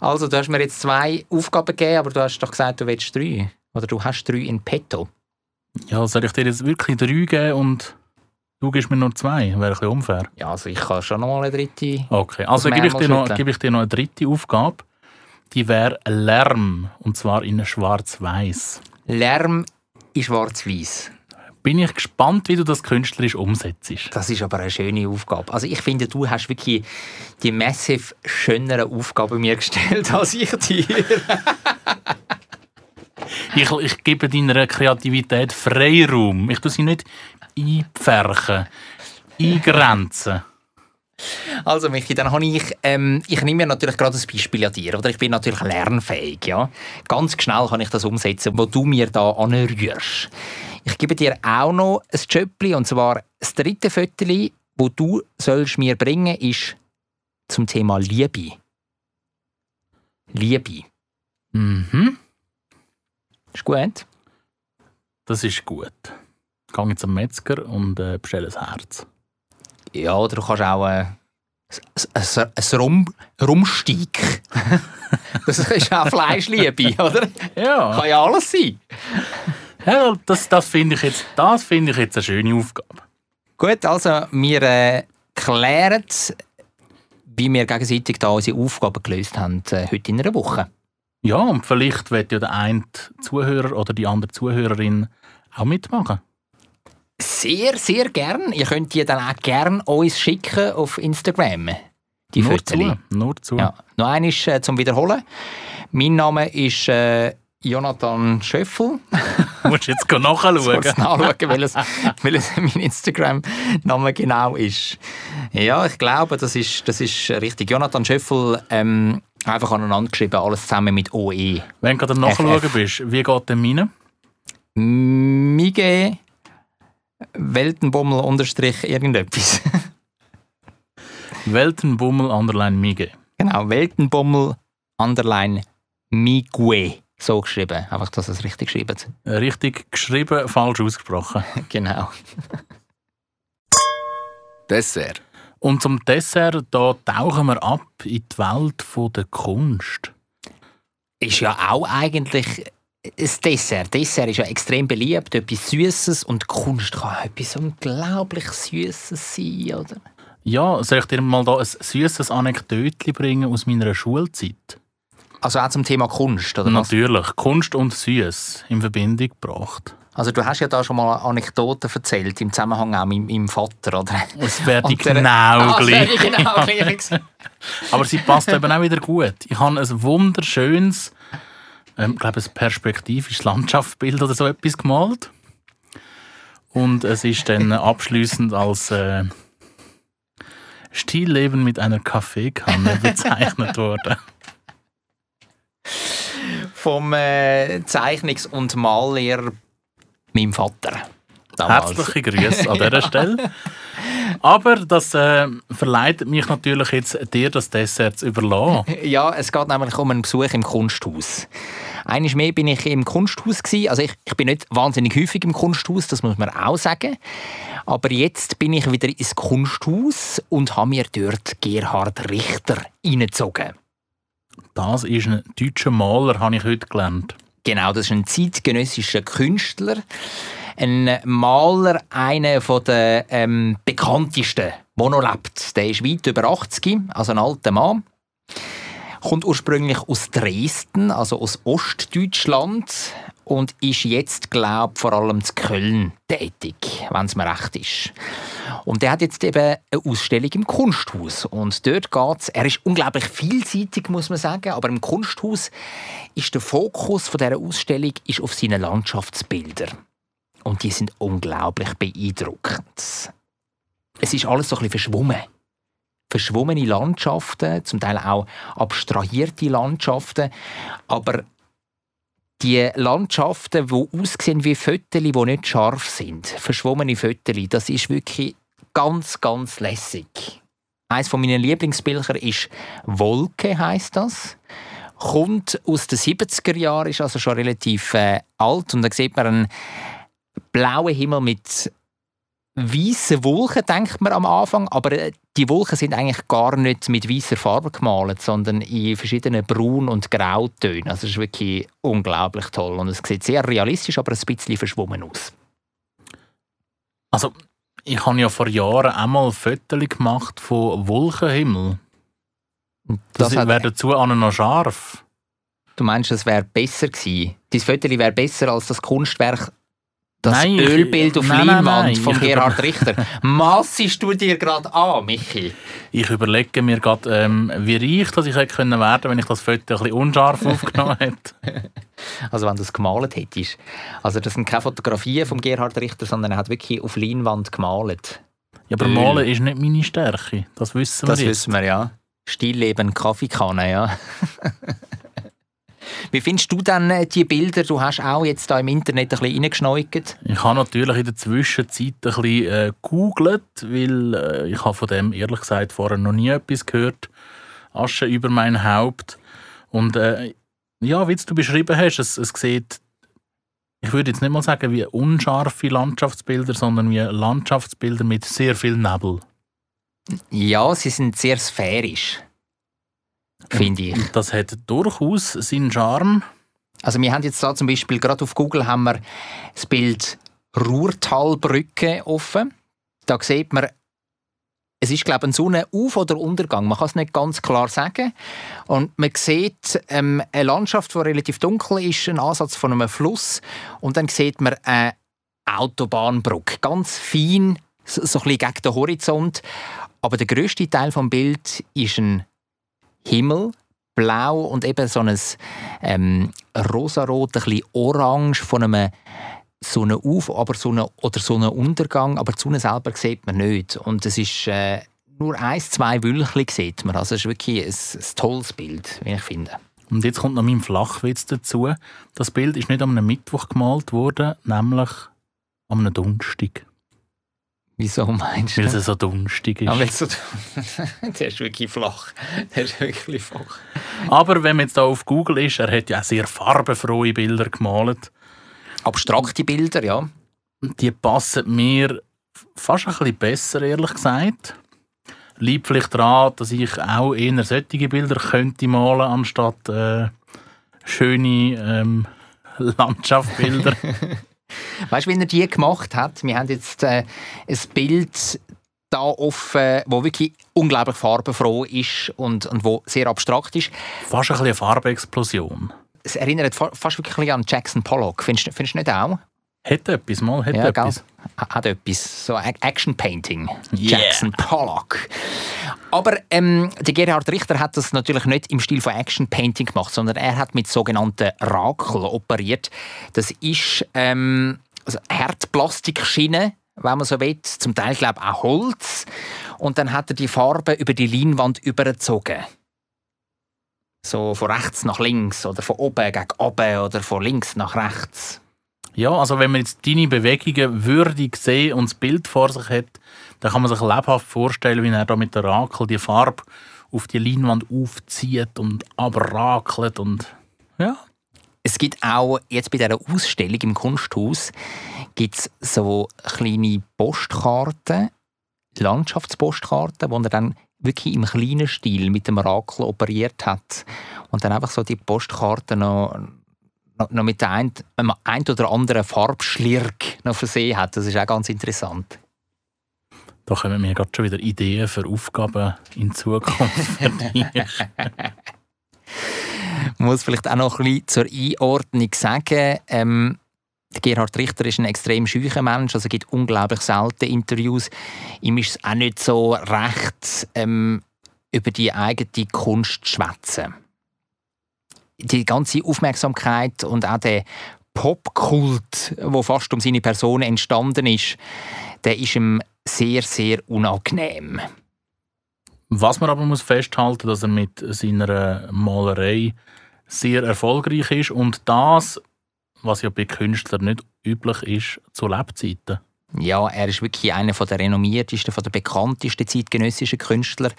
Also, du hast mir jetzt zwei Aufgaben gegeben, aber du hast doch gesagt, du willst drei. Oder du hast drei in petto. Ja, soll ich dir jetzt wirklich drei geben und du gibst mir nur zwei? Wäre ein bisschen unfair. Ja, also ich kann schon noch mal eine dritte. Okay, also gebe ich, dir noch, gebe ich dir noch eine dritte Aufgabe. Die wäre Lärm. Und zwar in schwarz-weiß. Lärm in schwarz-weiß. Bin ich gespannt, wie du das künstlerisch umsetzt. Das ist aber eine schöne Aufgabe. Also ich finde, du hast wirklich die massiv schönere Aufgabe mir gestellt als ich dir. Ich, ich gebe deiner Kreativität Freiraum. Ich tue sie nicht einpferchen, eingrenzen. Also Michi, dann habe ich, ähm, ich nehme mir natürlich gerade ein Beispiel an dir, oder? Ich bin natürlich lernfähig, ja. Ganz schnell kann ich das umsetzen, wo du mir da anrührst. Ich gebe dir auch noch ein Jöppli, und zwar das dritte Föteli, wo du sollst mir bringen, ist zum Thema Liebe. Liebe. Mhm, Ist gut? das ist gut. Gehe jetzt zum Metzger und äh, bestelle ein Herz. Ja, oder du kannst auch äh, ein, ein, Rum, Rumsteig. das ist auch Fleischliebe, oder? Ja, Kann ja alles sein. ja das, das finde ich, jetzt- das finde ich jetzt eine schöne Aufgabe. Gut, also wir äh, klären, wie wir gegenseitig da unsere Aufgaben gelöst haben, äh, heute in einer Woche. Ja, und vielleicht wird ja der eine Zuhörer oder die andere Zuhörerin auch mitmachen. Sehr, sehr gern. Ihr könnt die dann auch gern uns schicken auf Instagram. Die nur Fotos. zu, nur zu. Ja. Noch einmal äh, zum Wiederholen. Mein Name ist äh, Jonathan Schöffel. Du musst jetzt nachschauen. Kurz nachschauen, welches, welches mein Instagram-Name genau ist. Ja, ich glaube, das ist, das ist richtig. Jonathan Schöffel ähm, einfach aneinander geschrieben, alles zusammen mit OE. Wenn du gerade Nachschauen FF. bist, wie geht denn meine? Mige Weltenbummel unterstrich irgendetwas. Weltenbummel underline Mige. genau, Weltenbummel underline Migue. So geschrieben. Einfach, dass es richtig geschrieben Richtig geschrieben, falsch ausgesprochen. Genau. Dessert. Und zum Dessert, da tauchen wir ab in die Welt von der Kunst. Ist ja auch eigentlich ein Dessert. Dessert ist ja extrem beliebt. Etwas Süßes und Kunst kann etwas unglaublich Süßes sein, oder? Ja, soll ich dir mal da ein süßes Anekdötchen bringen aus meiner Schulzeit? Also auch zum Thema Kunst, oder was? Natürlich, Kunst und Süß in Verbindung gebracht. Also du hast ja da schon mal Anekdoten erzählt, im Zusammenhang auch mit meinem Vater, oder? Es wäre genau Ah, wäre gleich. genau gleich. Aber sie passt eben auch wieder gut. Ich habe ein wunderschönes, ähm, ich glaube, ein perspektivisches Landschaftsbild oder so etwas gemalt. Und es ist dann abschließend als äh, Stillleben mit einer Kaffeekanne bezeichnet worden. Vom äh, Zeichnungs- und Mallehrer meinem Vater. Damals. Herzliche Grüße an dieser Stelle. Aber das äh, verleitet mich natürlich jetzt, dir das Dessert zu überlassen. Ja, es geht nämlich um einen Besuch im Kunsthaus. Einmal mehr bin ich im Kunsthaus gewesen. Also ich, ich bin nicht wahnsinnig häufig im Kunsthaus, das muss man auch sagen. Aber jetzt bin ich wieder ins Kunsthaus und habe mir dort Gerhard Richter reingezogen. Das ist ein deutscher Maler, habe ich heute gelernt. Genau, das ist ein zeitgenössischer Künstler. Ein Maler, einer der ähm, bekanntesten, lebt. Der ist weit über 80, also ein alter Mann. Kommt ursprünglich aus Dresden, also aus Ostdeutschland. Und ist jetzt, glaube ich, vor allem zu Köln tätig, wenn es mir recht ist. Und der hat jetzt eben eine Ausstellung im Kunsthaus. Und dort geht's. Er ist unglaublich vielseitig, muss man sagen. Aber im Kunsthaus ist der Fokus dieser Ausstellung ist auf seine Landschaftsbilder. Und die sind unglaublich beeindruckend. Es ist alles so ein bisschen verschwommen. Verschwommene Landschaften, zum Teil auch abstrahierte Landschaften. Aber die Landschaften, die aussehen wie Fötterchen, die nicht scharf sind, verschwommene Fötterchen, das ist wirklich ganz, ganz lässig. Eines von meinen Lieblingsbilder ist Wolke, heißt das. Kommt aus den 70er Jahren, ist also schon relativ äh, alt und da sieht man einen blauen Himmel mit weißen Wolken, denkt man am Anfang, aber äh, die Wolken sind eigentlich gar nicht mit weißer Farbe gemalt, sondern in verschiedenen Braun- und Grautönen. Also es ist wirklich unglaublich toll und es sieht sehr realistisch, aber ein bisschen verschwommen aus. Also, ich habe ja vor Jahren einmal Fotos gemacht von Wolkenhimmel. Das, Das wäre dazu auch noch scharf. Du meinst, es wäre besser gewesen? Dein Foto wäre besser als das Kunstwerk, das Nein, Ölbild auf nein, nein, Leinwand nein, von ich- Gerhard Richter. Massest du dir gerade an, Michi? Ich überlege mir gerade, ähm, wie reich dass ich hätte können werden wenn ich das Foto ein bisschen unscharf aufgenommen hätte. Also wenn du es gemalt hättest. Also das sind keine Fotografien von Gerhard Richter, sondern er hat wirklich auf Leinwand gemalt. Ja, aber Öl. Malen ist nicht meine Stärke. Das wissen wir Das jetzt. wissen wir, ja. Stillleben, Kaffeekanne, ja. Wie findest du denn äh, die Bilder? Du hast auch jetzt da im Internet ein bisschen reingeschneugt. Ich habe natürlich in der Zwischenzeit ein bisschen äh, gegoogelt, weil äh, ich habe von dem ehrlich gesagt vorher noch nie etwas gehört. Asche über mein Haupt. Und äh, ja, wie du beschrieben hast, es, es sieht, ich würde jetzt nicht mal sagen wie unscharfe Landschaftsbilder, sondern wie Landschaftsbilder mit sehr viel Nebel. Ja, sie sind sehr sphärisch, finde ich. Das hat durchaus seinen Charme. Also wir haben jetzt da zum Beispiel, gerade auf Google haben wir das Bild Ruhrtalbrücke offen. Da sieht man, es ist glaube ich ein Sonnenauf- oder Untergang, man kann es nicht ganz klar sagen. Und man sieht ähm, eine Landschaft, die relativ dunkel ist, ein Ansatz von einem Fluss. Und dann sieht man eine Autobahnbrücke, ganz fein, so, ein bisschen gegen den Horizont. Aber der grösste Teil vom Bild ist ein Himmel, blau und eben so ein ähm, rosarot, ein bisschen orange von einem Sonnenauf- aber Sonne oder Sonnenuntergang, aber die Sonne selber sieht man nicht. Und es ist äh, nur eins, zwei Wölkchen sieht man. Also es ist wirklich ein, ein tolles Bild, wie ich finde. Und jetzt kommt noch mein Flachwitz dazu. Das Bild ist nicht am Mittwoch gemalt worden, nämlich am Donnerstag. Wieso meinst du? Weil es so dunstig ist. Jetzt so, der ist wirklich flach. Der ist wirklich flach. Aber wenn man jetzt da auf Google ist, er hat ja auch sehr farbenfrohe Bilder gemalt. Abstrakte Bilder, ja. Die passen mir fast ein bisschen besser, ehrlich gesagt. Liegt vielleicht daran, dass ich auch eher solche Bilder könnte malen, anstatt äh, schöne ähm, Landschaftsbilder. Weißt du, wie er die gemacht hat? Wir haben jetzt äh, ein Bild da offen, wo wirklich unglaublich farbenfroh ist und, und wo sehr abstrakt ist. Fast ein bisschen eine Farbexplosion. Es erinnert fa- fast wirklich an Jackson Pollock. Findest, du- findest du nicht auch? Hätte etwas, mal, hätte Ja, gell? etwas. Hat etwas. So Ac- Action Painting. Yeah. Jackson Pollock. Aber ähm, der Gerhard Richter hat das natürlich nicht im Stil von Action Painting gemacht, sondern er hat mit sogenannten Rakel operiert. Das ist ähm, also Hartplastikschiene, wenn man so will. Zum Teil, glaube ich, auch Holz. Und dann hat er die Farbe über die Leinwand übergezogen. So von rechts nach links oder von oben gegen oben oder von links nach rechts. Ja, also wenn man jetzt deine Bewegungen würdig sehen und das Bild vor sich hat, dann kann man sich lebhaft vorstellen, wie er da mit der Rakel die Farbe auf die Leinwand aufzieht und abrakelt und ja. Es gibt auch jetzt bei dieser Ausstellung im Kunsthaus gibt's so kleine Postkarten, Landschaftspostkarten, wo er dann wirklich im kleinen Stil mit dem Rakel operiert hat und dann einfach so die Postkarten noch, noch, noch mit ein, einem ein oder anderen Farbschlirk noch versehen hat. Das ist auch ganz interessant. Da kommen mir gerade schon wieder Ideen für Aufgaben in Zukunft muss vielleicht auch noch ein bisschen zur Einordnung sagen. Ähm, Gerhard Richter ist ein extrem schücher Mensch, also gibt unglaublich selten Interviews. Ihm ist es auch nicht so recht, ähm, über die eigene Kunst zu schwätzen. Die ganze Aufmerksamkeit und auch der Popkult, der fast um seine Person entstanden ist, der ist ihm sehr, sehr unangenehm. Was man aber muss festhalten, dass er mit seiner Malerei sehr erfolgreich ist und das, was ja bei Künstlern nicht üblich ist, zu Lebzeiten. Ja, er ist wirklich einer der renommiertesten, von der bekanntesten zeitgenössischen Künstler.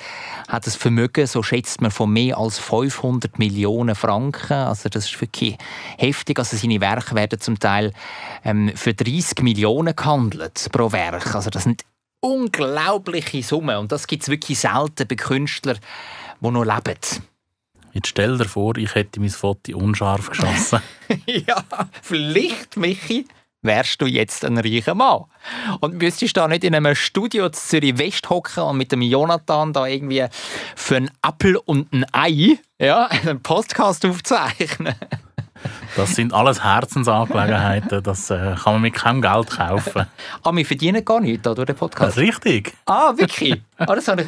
Hat ein Vermögen, so schätzt man, von mehr als 500 Millionen Franken. Also das ist wirklich heftig. Also seine Werke werden zum Teil ähm, für 30 Millionen gehandelt pro Werk. Also das sind unglaubliche Summen und das gibt es wirklich selten bei Künstlern, die noch leben. Jetzt stell dir vor, ich hätte mein Foto unscharf geschossen. ja, vielleicht, Michi, wärst du jetzt ein reicher Mann. Und müsstest da nicht in einem Studio in Zürich West hocken und mit dem Jonathan da irgendwie für einen Apfel und ein Ei ja, einen Podcast aufzeichnen. Das sind alles Herzensangelegenheiten, das äh, kann man mit keinem Geld kaufen. Ah, wir verdienen gar nichts durch den Podcast. Richtig. Ah, wirklich? ah, das habe ich...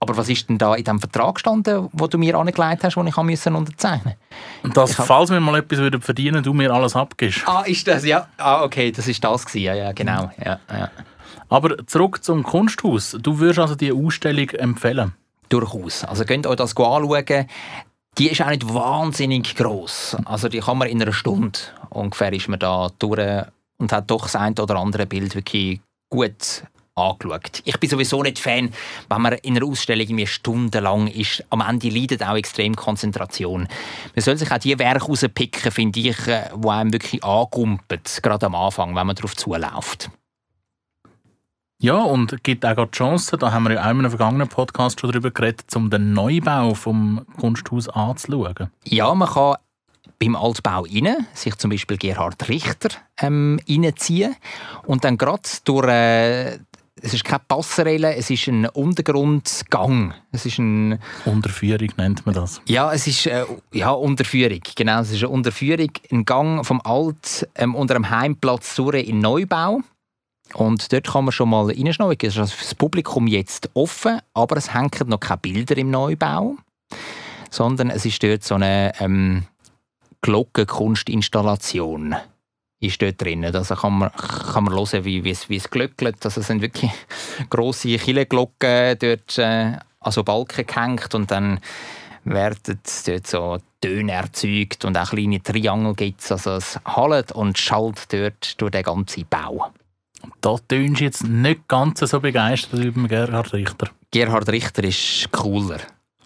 Aber was ist denn da in dem Vertrag gestanden, wo du mir angelegt hast, den ich müssen unterzeichnen Und dass, hab- falls wir mal etwas würden verdienen du mir alles abgibst. Ah, ist das, ja. Ah, okay, das ist das gewesen. Ja, ja, genau. Ja, ja. Aber zurück zum Kunsthaus. Du würdest also die Ausstellung empfehlen? Durchaus. Also könnt euch das anschauen. Die ist auch nicht wahnsinnig gross. Also die kann man in einer Stunde ungefähr ist man da durch und hat doch das ein oder andere Bild wirklich gut angeschaut. Ich bin sowieso nicht Fan, wenn man in einer Ausstellung irgendwie stundenlang ist. Am Ende leidet auch extrem Konzentration. Man soll sich auch die Werke rauspicken, finde ich, äh, die einem wirklich angumpet, gerade am Anfang, wenn man darauf zuläuft. Ja, und es gibt auch gerade die Chance, da haben wir ja auch in einem vergangenen Podcast schon darüber geredet, um den Neubau vom Kunsthaus anzuschauen. Ja, man kann beim Altbau rein, sich zum Beispiel Gerhard Richter ähm, reinziehen und dann gerade durch, äh, es ist keine Passerelle, es ist ein Untergrundgang. Es ist ein, Unterführung nennt man das. ja, es ist äh, ja, Unterführung, genau, es ist eine Unterführung, ein Gang vom Alt ähm, unter dem Heimplatz durch in Neubau. Und dort kann man schon mal reinschneiden. Es ist also für das Publikum jetzt offen, aber es hängen noch keine Bilder im Neubau, sondern es ist dort so eine ähm, Glockenkunstinstallation ist dort drin. Also kann man, kann man hören, wie, wie, es, wie es glöckelt. Also es sind wirklich grosse Killenglocken dort äh, an so Balken gehängt und dann werden dort so Töne erzeugt und auch kleine Triangel gibt es. Also es hallt und schallt dort durch den ganzen Bau. Da tönst du jetzt nicht ganz so begeistert über den Gerhard Richter. Gerhard Richter ist cooler.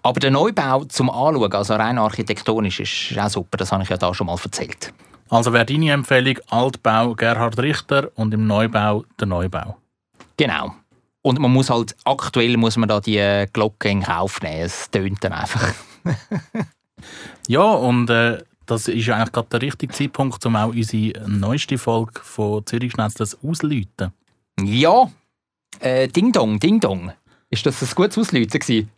Aber der Neubau zum Anschauen, also rein architektonisch, ist auch super. Das habe ich ja da schon mal erzählt. Also wäre deine Empfehlung Altbau Gerhard Richter und im Neubau der Neubau. Genau. Und man muss halt, aktuell muss man da die Glocke in Kauf nehmen. Es tönt dann einfach. Ja, und äh, das ist ja eigentlich gerade der richtige Zeitpunkt, um auch unsere neueste Folge von Zürich Schnetzlers auszuläuten. Ja, Äh, Ding Dong, Ding Dong. Ist das ein gutes Ausläuten gewesen?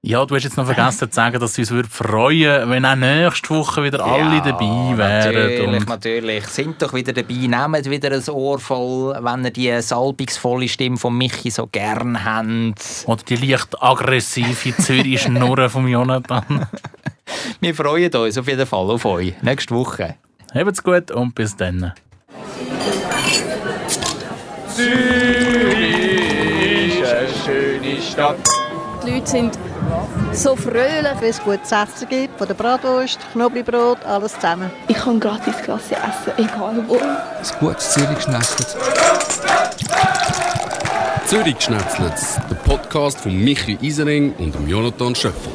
Ja, du hast jetzt noch vergessen zu sagen, dass es uns würde freuen, wenn auch nächste Woche wieder alle dabei wären. Natürlich, Und natürlich. Sind doch wieder dabei. Nehmt wieder ein Ohr voll, wenn ihr die salbungsvolle Stimme von Michi so gern habt. oder die leicht aggressive Zürich-Schnurren von Jonathan. Wir freuen uns auf jeden Fall auf euch. Nächste Woche. Habt's gut und bis dann. Zürich ist eine schöne Stadt. Die Leute sind so fröhlich. Wenn es gutes Essen gibt, von der Bratwurst, Knoblauchbrot, alles zusammen. Ich kann gratis Klasse essen, egal wo. Ein gutes Zürich schnetzelt. Zürich Schnetzlitz, der Podcast von Michi Isering und dem Jonathan Schöffel.